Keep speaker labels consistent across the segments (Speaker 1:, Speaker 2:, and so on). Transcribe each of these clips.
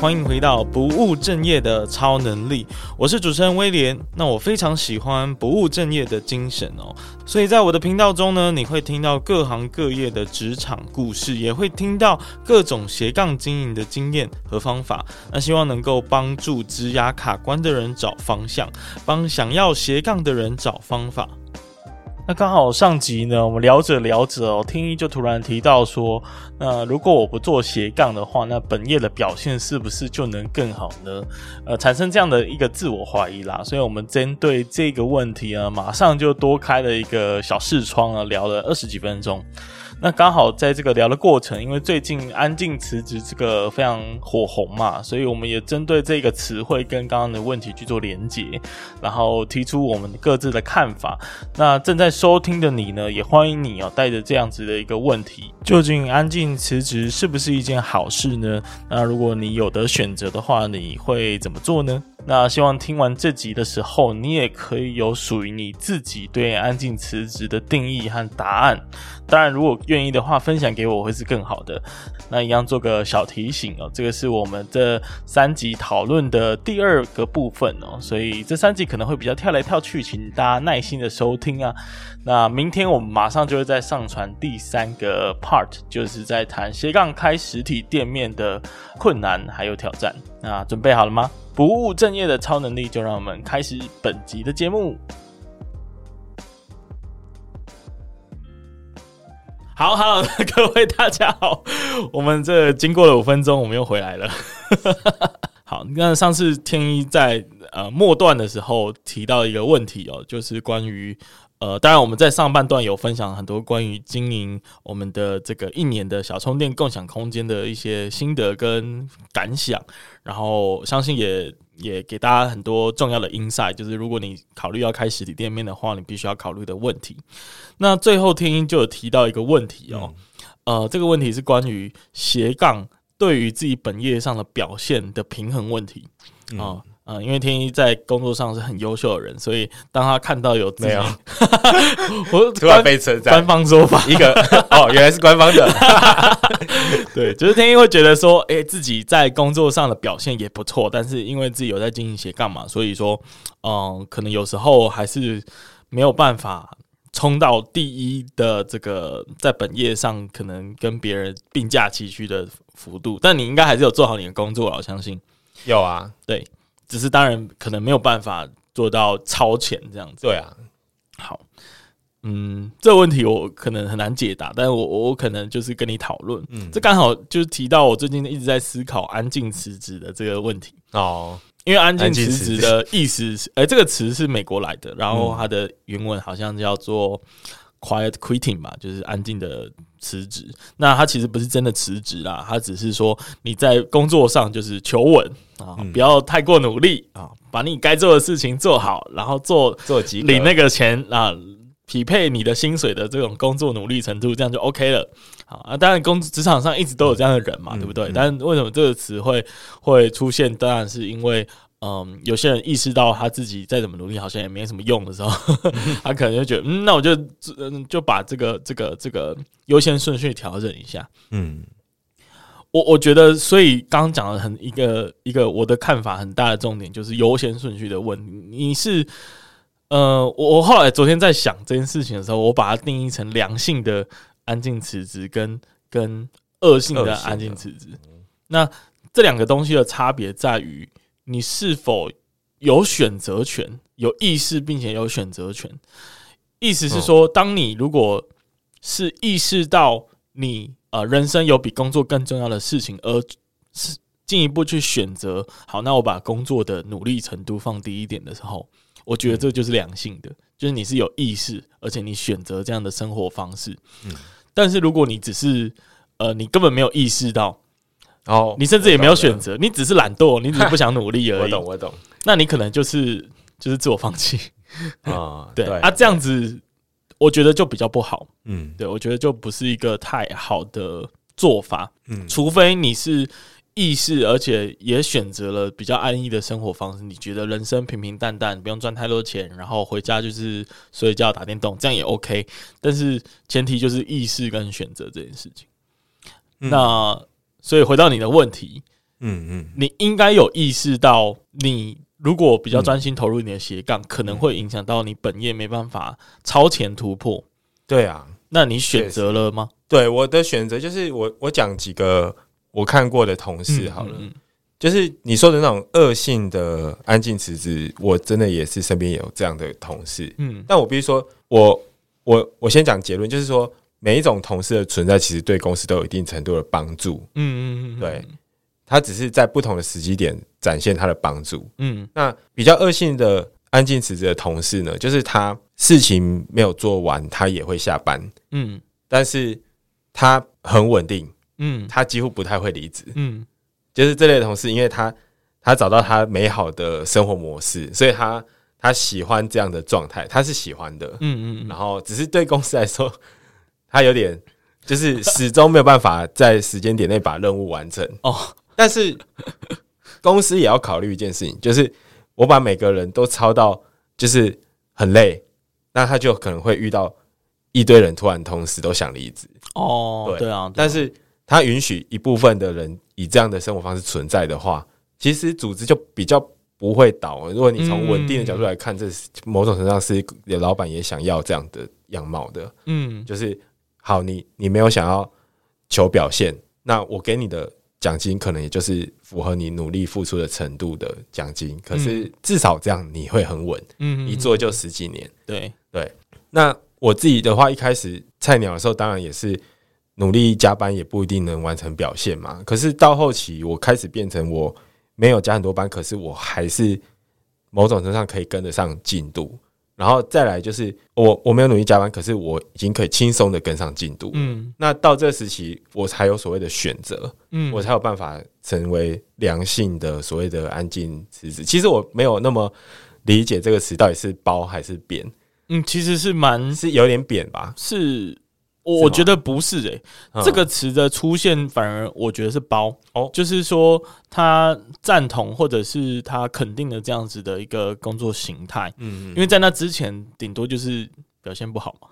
Speaker 1: 欢迎回到不务正业的超能力，我是主持人威廉。那我非常喜欢不务正业的精神哦，所以在我的频道中呢，你会听到各行各业的职场故事，也会听到各种斜杠经营的经验和方法。那希望能够帮助职涯卡关的人找方向，帮想要斜杠的人找方法。那刚好上集呢，我们聊着聊着哦，听一就突然提到说，那如果我不做斜杠的话，那本业的表现是不是就能更好呢？呃，产生这样的一个自我怀疑啦，所以我们针对这个问题啊，马上就多开了一个小视窗啊，聊了二十几分钟。那刚好在这个聊的过程，因为最近安静辞职这个非常火红嘛，所以我们也针对这个词汇跟刚刚的问题去做连结，然后提出我们各自的看法。那正在收听的你呢，也欢迎你哦，带着这样子的一个问题：究竟安静辞职是不是一件好事呢？那如果你有得选择的话，你会怎么做呢？那希望听完这集的时候，你也可以有属于你自己对安静辞职的定义和答案。当然，如果愿意的话，分享给我会是更好的。那一样做个小提醒哦，这个是我们这三集讨论的第二个部分哦，所以这三集可能会比较跳来跳去，请大家耐心的收听啊。那明天我们马上就会再上传第三个 part，就是在谈斜杠开实体店面的困难还有挑战。那准备好了吗？不务正业的超能力，就让我们开始本集的节目。好好，各位大家好，我们这经过了五分钟，我们又回来了。好，那上次天一在呃末段的时候提到一个问题哦，就是关于。呃，当然，我们在上半段有分享很多关于经营我们的这个一年的小充电共享空间的一些心得跟感想，然后相信也也给大家很多重要的 insight，就是如果你考虑要开实体店面的话，你必须要考虑的问题。那最后天音就有提到一个问题哦，呃，这个问题是关于斜杠对于自己本业上的表现的平衡问题啊。嗯嗯，因为天一在工作上是很优秀的人，所以当他看到有没有，我
Speaker 2: 突然被称赞，
Speaker 1: 官方说法。
Speaker 2: 一个哦，原来是官方的，
Speaker 1: 对，就是天一会觉得说，哎、欸，自己在工作上的表现也不错，但是因为自己有在经营斜杠嘛，所以说，嗯，可能有时候还是没有办法冲到第一的这个在本业上可能跟别人并驾齐驱的幅度，但你应该还是有做好你的工作了，我相信。
Speaker 2: 有啊，
Speaker 1: 对。只是当然可能没有办法做到超前这样子。
Speaker 2: 对啊，
Speaker 1: 好，嗯，这个问题我可能很难解答，但是我我可能就是跟你讨论。嗯，这刚好就是提到我最近一直在思考安静辞职的这个问题哦。因为安静辞职的意思是，哎、欸，这个词是美国来的，然后它的原文好像叫做 quiet quitting 吧，就是安静的辞职。那他其实不是真的辞职啦，他只是说你在工作上就是求稳。啊，不要太过努力啊，把你该做的事情做好，然后做做几领那个钱啊，匹配你的薪水的这种工作努力程度，这样就 OK 了。好啊，当然工职场上一直都有这样的人嘛，嗯、对不对？嗯、但为什么这个词会会出现？当然是因为，嗯，有些人意识到他自己再怎么努力，好像也没什么用的时候，嗯、他可能就觉得，嗯，那我就嗯就把这个这个这个优先顺序调整一下，嗯。我我觉得，所以刚刚讲的很一个一个我的看法很大的重点就是优先顺序的问题。你是呃，我我后来昨天在想这件事情的时候，我把它定义成良性的安静辞职跟跟恶性的安静辞职。那这两个东西的差别在于，你是否有选择权、有意识，并且有选择权。意思是说，当你如果是意识到你。呃，人生有比工作更重要的事情，而是进一步去选择。好，那我把工作的努力程度放低一点的时候，我觉得这就是良性的，就是你是有意识，而且你选择这样的生活方式。嗯，但是如果你只是呃，你根本没有意识到，哦，你甚至也没有选择，你只是懒惰，你只是不想努力而已。我懂，我懂。那你可能就是就是自我放弃啊。对啊，这样子。我觉得就比较不好，嗯，对，我觉得就不是一个太好的做法，嗯，除非你是意识，而且也选择了比较安逸的生活方式，你觉得人生平平淡淡，不用赚太多钱，然后回家就是睡觉打电动，这样也 OK，但是前提就是意识跟选择这件事情。嗯，那所以回到你的问题，嗯嗯，你应该有意识到，你如果比较专心投入你的斜杠，可能会影响到你本业没办法超前突破。
Speaker 2: 对啊，
Speaker 1: 那你选择了吗？
Speaker 2: 对，我的选择就是我我讲几个我看过的同事好了，嗯嗯嗯，就是你说的那种恶性的安静辞职，我真的也是身边有这样的同事。嗯，但我必须说，我我我先讲结论，就是说每一种同事的存在，其实对公司都有一定程度的帮助。嗯嗯嗯，对。他只是在不同的时机点展现他的帮助。嗯，那比较恶性的安静辞职的同事呢，就是他事情没有做完，他也会下班。嗯，但是他很稳定。嗯，他几乎不太会离职。嗯，就是这类的同事，因为他他找到他美好的生活模式，所以他他喜欢这样的状态，他是喜欢的。嗯嗯，然后只是对公司来说，他有点就是始终没有办法在时间点内把任务完成。哦。但是公司也要考虑一件事情，就是我把每个人都超到就是很累，那他就可能会遇到一堆人突然同时都想离职。
Speaker 1: 哦，对，对啊。
Speaker 2: 但是他允许一部分的人以这样的生活方式存在的话，其实组织就比较不会倒。如果你从稳定的角度来看，这是某种程度上是老板也想要这样的样貌的。嗯，就是好，你你没有想要求表现，那我给你的。奖金可能也就是符合你努力付出的程度的奖金，可是至少这样你会很稳，嗯，一做就十几年，
Speaker 1: 对
Speaker 2: 对。那我自己的话，一开始菜鸟的时候，当然也是努力加班，也不一定能完成表现嘛。可是到后期，我开始变成我没有加很多班，可是我还是某种程度上可以跟得上进度。然后再来就是我我没有努力加班，可是我已经可以轻松的跟上进度。嗯，那到这个时期，我才有所谓的选择，嗯，我才有办法成为良性的所谓的安静辞职。其实我没有那么理解这个词到底是褒还是贬。
Speaker 1: 嗯，其实是蛮
Speaker 2: 是有点贬吧，
Speaker 1: 是。我觉得不是诶、欸，这个词的出现反而我觉得是包哦，就是说他赞同或者是他肯定的这样子的一个工作形态，嗯，因为在那之前顶多就是表现不好嘛，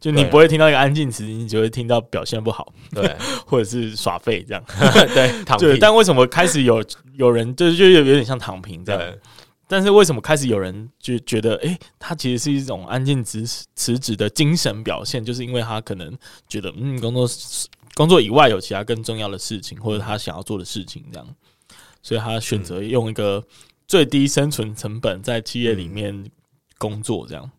Speaker 1: 就你不会听到一个安静词，你只会听到表现不好，对，或者是耍废这样，
Speaker 2: 对，躺
Speaker 1: 平。但为什么开始有有人就就有有点像躺平这样？但是为什么开始有人就觉得，哎、欸，他其实是一种安静辞辞职的精神表现，就是因为他可能觉得，嗯，工作工作以外有其他更重要的事情，或者他想要做的事情，这样，所以他选择用一个最低生存成本在企业里面工作，这样。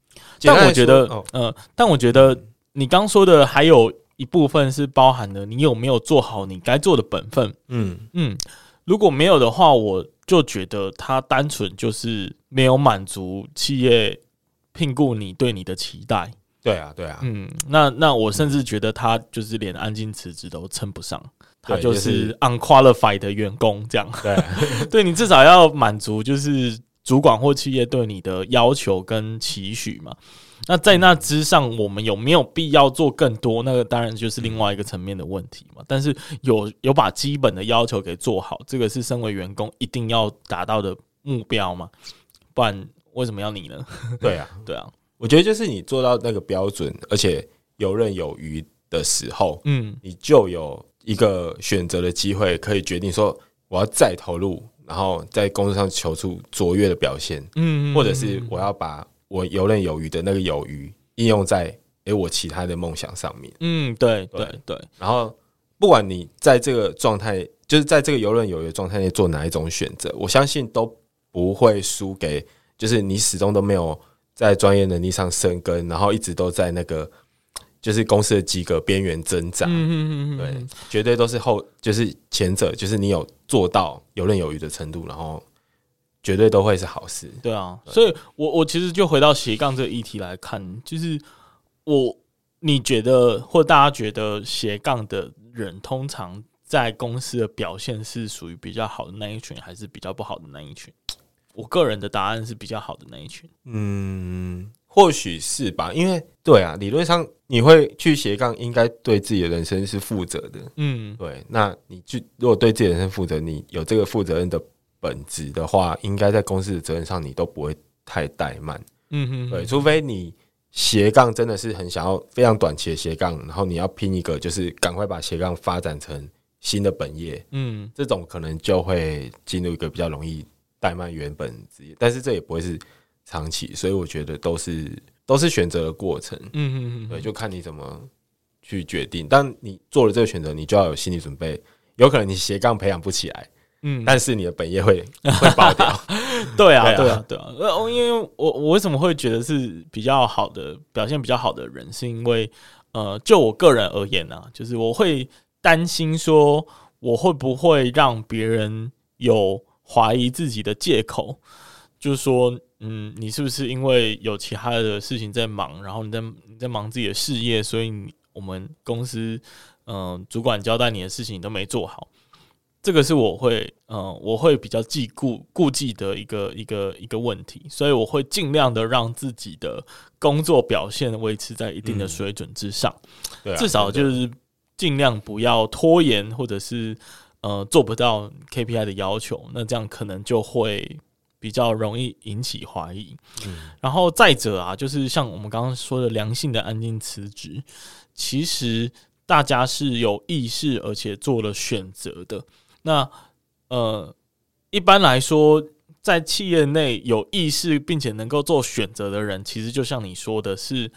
Speaker 1: 但我觉得，呃，但我觉得你刚说的还有一部分是包含了你有没有做好你该做的本分。嗯嗯，如果没有的话，我。就觉得他单纯就是没有满足企业聘雇你对你的期待。
Speaker 2: 对啊，对啊，
Speaker 1: 嗯，那那我甚至觉得他就是连安静辞职都称不上，他就是 unqualified 的员工这样。对，对你至少要满足就是主管或企业对你的要求跟期许嘛。那在那之上，我们有没有必要做更多？那个当然就是另外一个层面的问题嘛。但是有有把基本的要求给做好，这个是身为员工一定要达到的目标嘛？不然为什么要你呢？
Speaker 2: 对啊，
Speaker 1: 对啊，
Speaker 2: 我觉得就是你做到那个标准，而且游刃有余的时候，嗯，你就有一个选择的机会，可以决定说我要再投入，然后在工作上求出卓越的表现，嗯，或者是我要把。我游刃有余的那个有余应用在诶、欸、我其他的梦想上面。
Speaker 1: 嗯，对对对。
Speaker 2: 然后不管你在这个状态，就是在这个游刃有余的状态内做哪一种选择，我相信都不会输给，就是你始终都没有在专业能力上生根，然后一直都在那个就是公司的及格边缘挣扎。嗯嗯嗯，对，绝对都是后，就是前者，就是你有做到游刃有余的程度，然后。绝对都会是好事。
Speaker 1: 对啊，所以我我其实就回到斜杠这个议题来看，就是我你觉得或大家觉得斜杠的人通常在公司的表现是属于比较好的那一群，还是比较不好的那一群？我个人的答案是比较好的那一群。
Speaker 2: 嗯，或许是吧，因为对啊，理论上你会去斜杠，应该对自己的人生是负责的。嗯，对，那你就如果对自己的人生负责，你有这个负责任的。本质的话，应该在公司的责任上，你都不会太怠慢。嗯哼，对，除非你斜杠真的是很想要非常短期的斜杠，然后你要拼一个，就是赶快把斜杠发展成新的本业，嗯，这种可能就会进入一个比较容易怠慢原本职业，但是这也不会是长期，所以我觉得都是都是选择的过程，嗯嗯嗯，对，就看你怎么去决定。但你做了这个选择，你就要有心理准备，有可能你斜杠培养不起来，嗯，但是你的本业会 会爆掉，
Speaker 1: 对啊，对啊，对啊，呃，因为我我为什么会觉得是比较好的表现比较好的人，是因为呃，就我个人而言呢、啊，就是我会。担心说我会不会让别人有怀疑自己的借口，就是说，嗯，你是不是因为有其他的事情在忙，然后你在你在忙自己的事业，所以我们公司嗯、呃、主管交代你的事情你都没做好，这个是我会嗯、呃、我会比较忌顾顾忌的一个一个一个问题，所以我会尽量的让自己的工作表现维持在一定的水准之上，嗯啊、至少就是。尽量不要拖延，或者是呃做不到 KPI 的要求，那这样可能就会比较容易引起怀疑。嗯，然后再者啊，就是像我们刚刚说的良性的安静辞职，其实大家是有意识而且做了选择的。那呃，一般来说，在企业内有意识并且能够做选择的人，其实就像你说的是。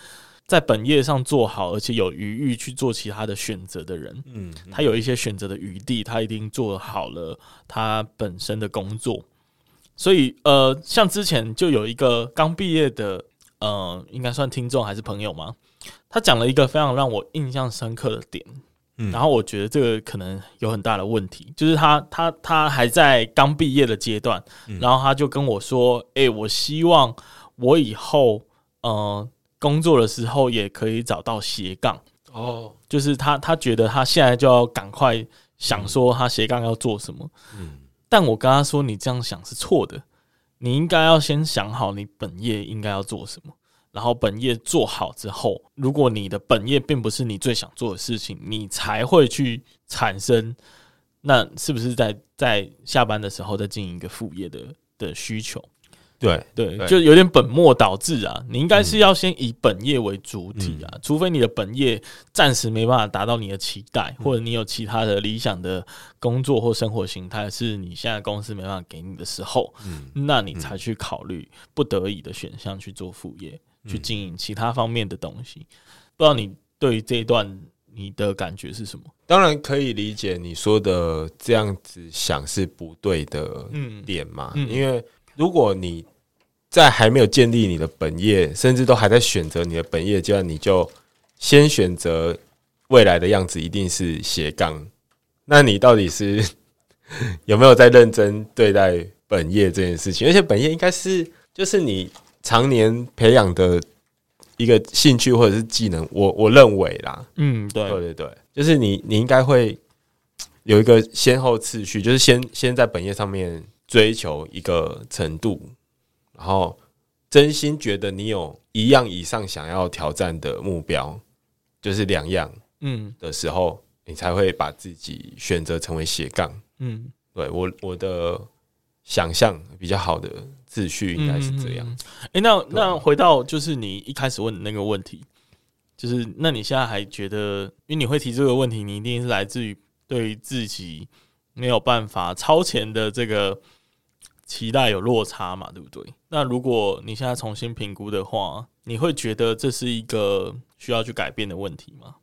Speaker 1: 在本业上做好，而且有余裕去做其他的选择的人，嗯，他有一些选择的余地，他一定做好了他本身的工作。所以，呃，像之前就有一个刚毕业的，呃，应该算听众还是朋友吗？他讲了一个非常让我印象深刻的点，嗯，然后我觉得这个可能有很大的问题，就是他他他还在刚毕业的阶段，然后他就跟我说：“诶，我希望我以后，呃。”工作的时候也可以找到斜杠。哦，就是他他觉得他现在就要赶快想说他斜杠要做什么，嗯，但我跟他说，你这样想是错的，你应该要先想好你本业应该要做什么，然后本业做好之后，如果你的本业并不是你最想做的事情，你才会去产生，那是不是在在下班的时候再进行一个副业的的需求？
Speaker 2: 对
Speaker 1: 对，就有点本末倒置啊！你应该是要先以本业为主体啊，嗯、除非你的本业暂时没办法达到你的期待，嗯、或者你有其他的理想的工作或生活形态是你现在公司没办法给你的时候，嗯、那你才去考虑不得已的选项去做副业，嗯、去经营其他方面的东西。不知道你对于这一段你的感觉是什么？
Speaker 2: 当然可以理解你说的这样子想是不对的点嘛，因为。如果你在还没有建立你的本业，甚至都还在选择你的本业阶段，你就先选择未来的样子，一定是斜杠。那你到底是 有没有在认真对待本业这件事情？而且本业应该是就是你常年培养的一个兴趣或者是技能。我我认为啦，
Speaker 1: 嗯，对
Speaker 2: 对对对，就是你你应该会有一个先后次序，就是先先在本业上面。追求一个程度，然后真心觉得你有一样以上想要挑战的目标，就是两样，嗯的时候，嗯、你才会把自己选择成为斜杠。嗯，对我我的想象比较好的秩序应该是这样。哎、嗯
Speaker 1: 欸，那那回到就是你一开始问的那个问题，就是那你现在还觉得，因为你会提这个问题，你一定是来自于对于自己没有办法超前的这个。期待有落差嘛，对不对？那如果你现在重新评估的话，你会觉得这是一个需要去改变的问题吗？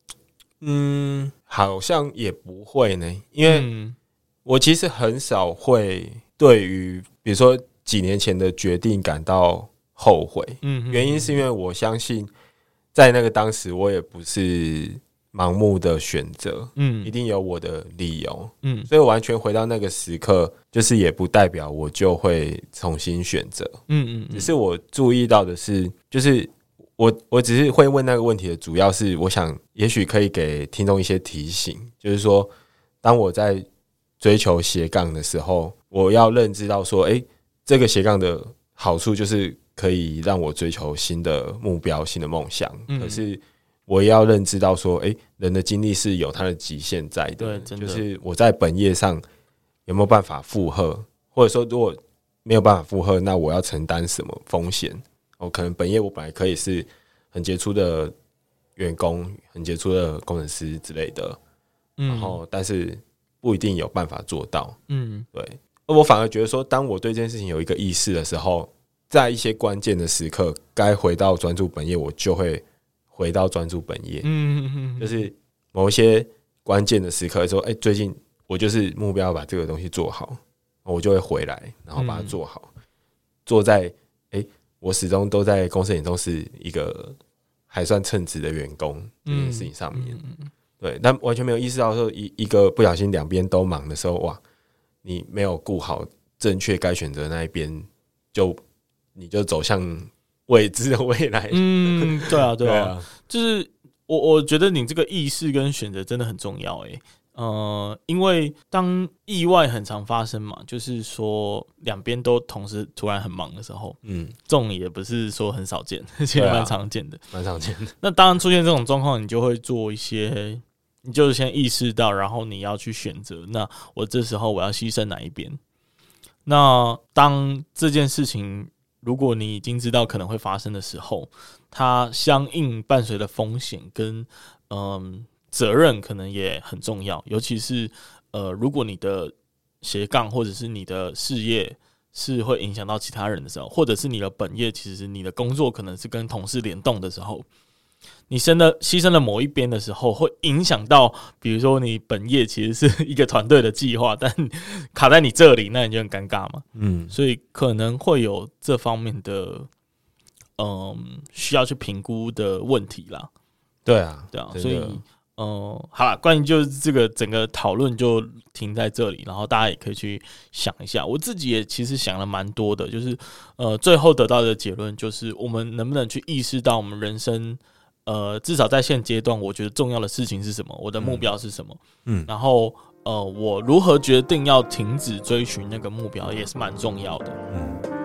Speaker 2: 嗯，好像也不会呢，因为我其实很少会对于比如说几年前的决定感到后悔。嗯，原因是因为我相信在那个当时，我也不是。盲目的选择，嗯，一定有我的理由，嗯，所以完全回到那个时刻，就是也不代表我就会重新选择，嗯嗯，只是我注意到的是，就是我我只是会问那个问题的主要是，我想也许可以给听众一些提醒，就是说，当我在追求斜杠的时候，我要认知到说，诶，这个斜杠的好处就是可以让我追求新的目标、新的梦想，可是。我也要认知到说，诶，人的精力是有它的极限在的。对，就是我在本业上有没有办法负荷，或者说如果没有办法负荷，那我要承担什么风险？我可能本业我本来可以是很杰出的员工，很杰出的工程师之类的，然后但是不一定有办法做到。嗯，对。而我反而觉得说，当我对这件事情有一个意识的时候，在一些关键的时刻，该回到专注本业，我就会回到专注本业。嗯嗯嗯，就是某一些关键的时刻说，哎，最近我就是目标要把这个东西做好，我就会回来，然后把它做好。做在哎，我始终都在公司眼中是一个还算称职的员工这件事情上面。对，但完全没有意识到说一一个不小心两边都忙的时候，哇！你没有顾好正确该选择那一边，就你就走向未知的未来。
Speaker 1: 嗯，对啊，对啊，就是我我觉得你这个意识跟选择真的很重要，诶，呃，因为当意外很常发生嘛，就是说两边都同时突然很忙的时候，嗯，这种也不是说很少见，而且蛮常见的，
Speaker 2: 蛮常见的。
Speaker 1: 那当然出现这种状况，你就会做一些。你就是先意识到，然后你要去选择。那我这时候我要牺牲哪一边？那当这件事情，如果你已经知道可能会发生的时候，它相应伴随的风险跟嗯责任可能也很重要。尤其是呃，如果你的斜杠或者是你的事业是会影响到其他人的时候，或者是你的本业其实你的工作可能是跟同事联动的时候。你生的牺牲了某一边的时候，会影响到，比如说你本业其实是一个团队的计划，但卡在你这里，那你就很尴尬嘛。嗯，所以可能会有这方面的，嗯，需要去评估的问题啦。
Speaker 2: 对啊，
Speaker 1: 对啊，所以，嗯，好了，关于就是这个整个讨论就停在这里，然后大家也可以去想一下。我自己也其实想了蛮多的，就是呃，最后得到的结论就是，我们能不能去意识到我们人生。呃，至少在现阶段，我觉得重要的事情是什么？我的目标是什么？嗯，然后呃，我如何决定要停止追寻那个目标，也是蛮重要的。嗯。